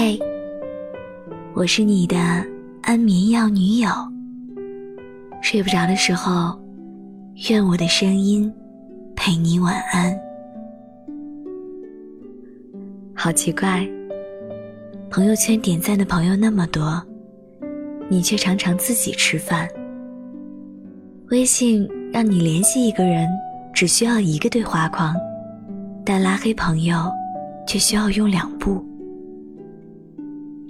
嘿，我是你的安眠药女友。睡不着的时候，愿我的声音陪你晚安。好奇怪，朋友圈点赞的朋友那么多，你却常常自己吃饭。微信让你联系一个人只需要一个对话框，但拉黑朋友却需要用两步。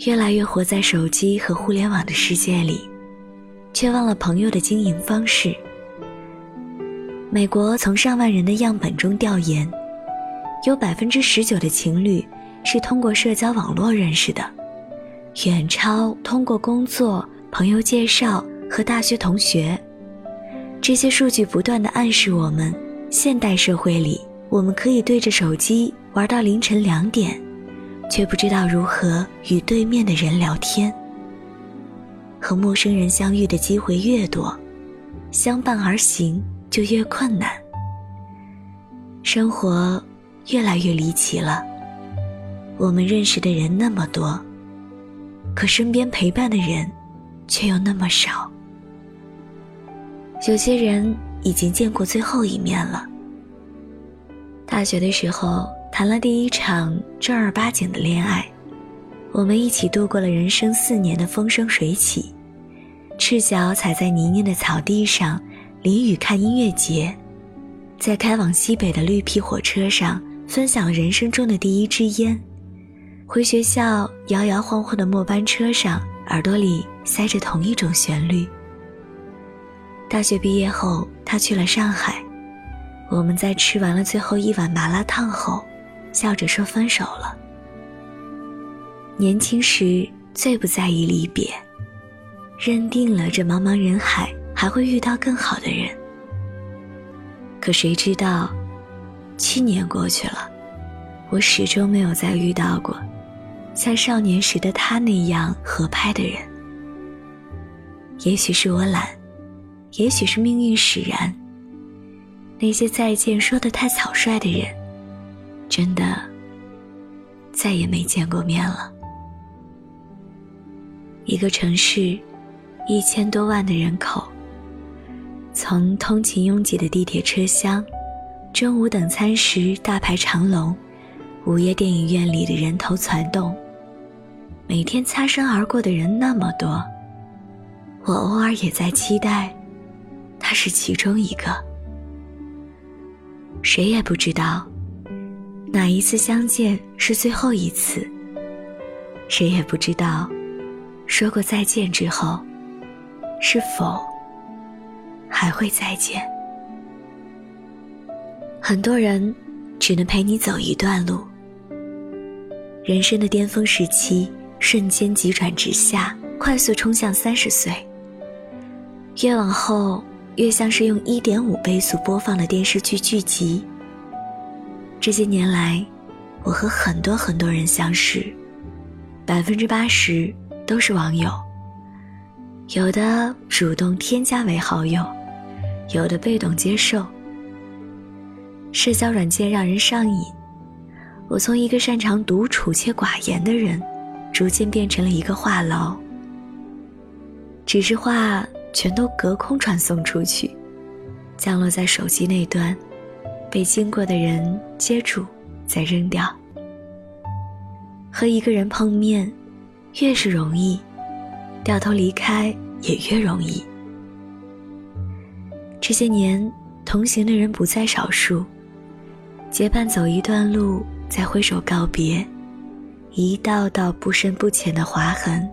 越来越活在手机和互联网的世界里，却忘了朋友的经营方式。美国从上万人的样本中调研，有百分之十九的情侣是通过社交网络认识的，远超通过工作、朋友介绍和大学同学。这些数据不断的暗示我们，现代社会里，我们可以对着手机玩到凌晨两点。却不知道如何与对面的人聊天。和陌生人相遇的机会越多，相伴而行就越困难。生活越来越离奇了。我们认识的人那么多，可身边陪伴的人却又那么少。有些人已经见过最后一面了。大学的时候。谈了第一场正儿八经的恋爱，我们一起度过了人生四年的风生水起，赤脚踩在泥泞的草地上，淋雨看音乐节，在开往西北的绿皮火车上分享了人生中的第一支烟，回学校摇摇晃晃的末班车上，耳朵里塞着同一种旋律。大学毕业后，他去了上海，我们在吃完了最后一碗麻辣烫后。笑着说分手了。年轻时最不在意离别，认定了这茫茫人海还会遇到更好的人。可谁知道，七年过去了，我始终没有再遇到过像少年时的他那样合拍的人。也许是我懒，也许是命运使然。那些再见说的太草率的人。真的再也没见过面了。一个城市，一千多万的人口，从通勤拥挤的地铁车厢，中午等餐时大排长龙，午夜电影院里的人头攒动，每天擦身而过的人那么多，我偶尔也在期待，他是其中一个。谁也不知道。哪一次相见是最后一次？谁也不知道，说过再见之后，是否还会再见？很多人只能陪你走一段路。人生的巅峰时期瞬间急转直下，快速冲向三十岁。越往后，越像是用一点五倍速播放的电视剧剧集。这些年来，我和很多很多人相识，百分之八十都是网友。有的主动添加为好友，有的被动接受。社交软件让人上瘾，我从一个擅长独处且寡言的人，逐渐变成了一个话痨。只是话全都隔空传送出去，降落在手机那端。被经过的人接住，再扔掉。和一个人碰面，越是容易，掉头离开也越容易。这些年，同行的人不在少数，结伴走一段路，再挥手告别，一道道不深不浅的划痕，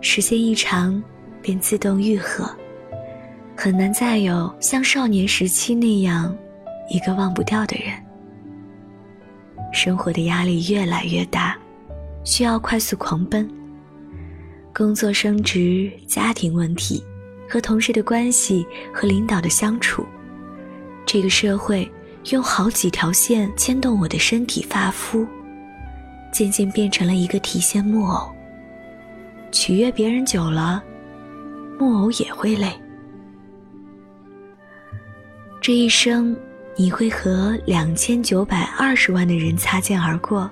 时间一长，便自动愈合，很难再有像少年时期那样。一个忘不掉的人，生活的压力越来越大，需要快速狂奔。工作升职、家庭问题、和同事的关系和领导的相处，这个社会用好几条线牵动我的身体发肤，渐渐变成了一个提线木偶。取悦别人久了，木偶也会累。这一生。你会和两千九百二十万的人擦肩而过，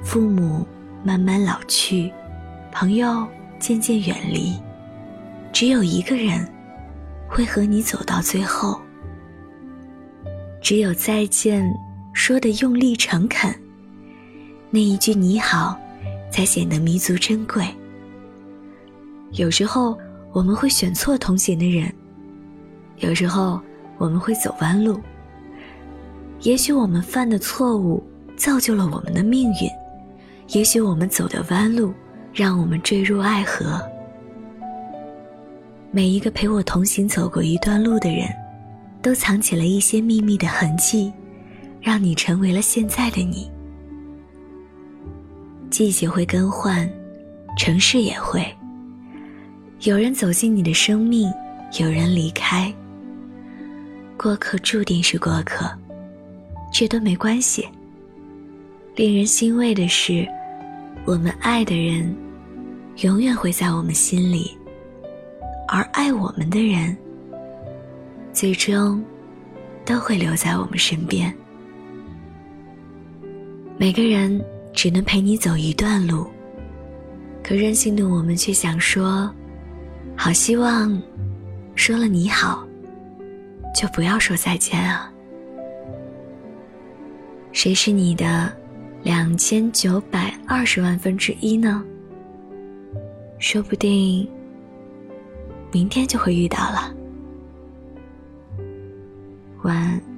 父母、慢慢老去，朋友渐渐远离，只有一个人会和你走到最后。只有再见说的用力诚恳，那一句你好，才显得弥足珍贵。有时候我们会选错同行的人，有时候我们会走弯路。也许我们犯的错误造就了我们的命运，也许我们走的弯路让我们坠入爱河。每一个陪我同行走过一段路的人，都藏起了一些秘密的痕迹，让你成为了现在的你。季节会更换，城市也会。有人走进你的生命，有人离开。过客注定是过客。这都没关系。令人欣慰的是，我们爱的人，永远会在我们心里，而爱我们的人，最终都会留在我们身边。每个人只能陪你走一段路，可任性的我们却想说：好希望，说了你好，就不要说再见啊。谁是你的两千九百二十万分之一呢？说不定明天就会遇到了。晚安。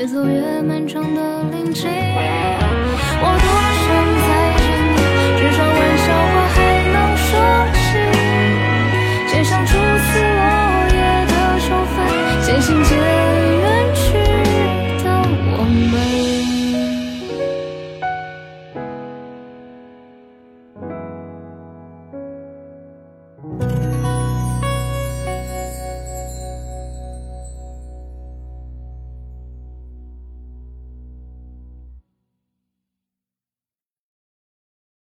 越走越漫长的林径。我多想再见你，至少玩笑话还能说起。街上初次落叶的秋分，渐行渐远去的我们。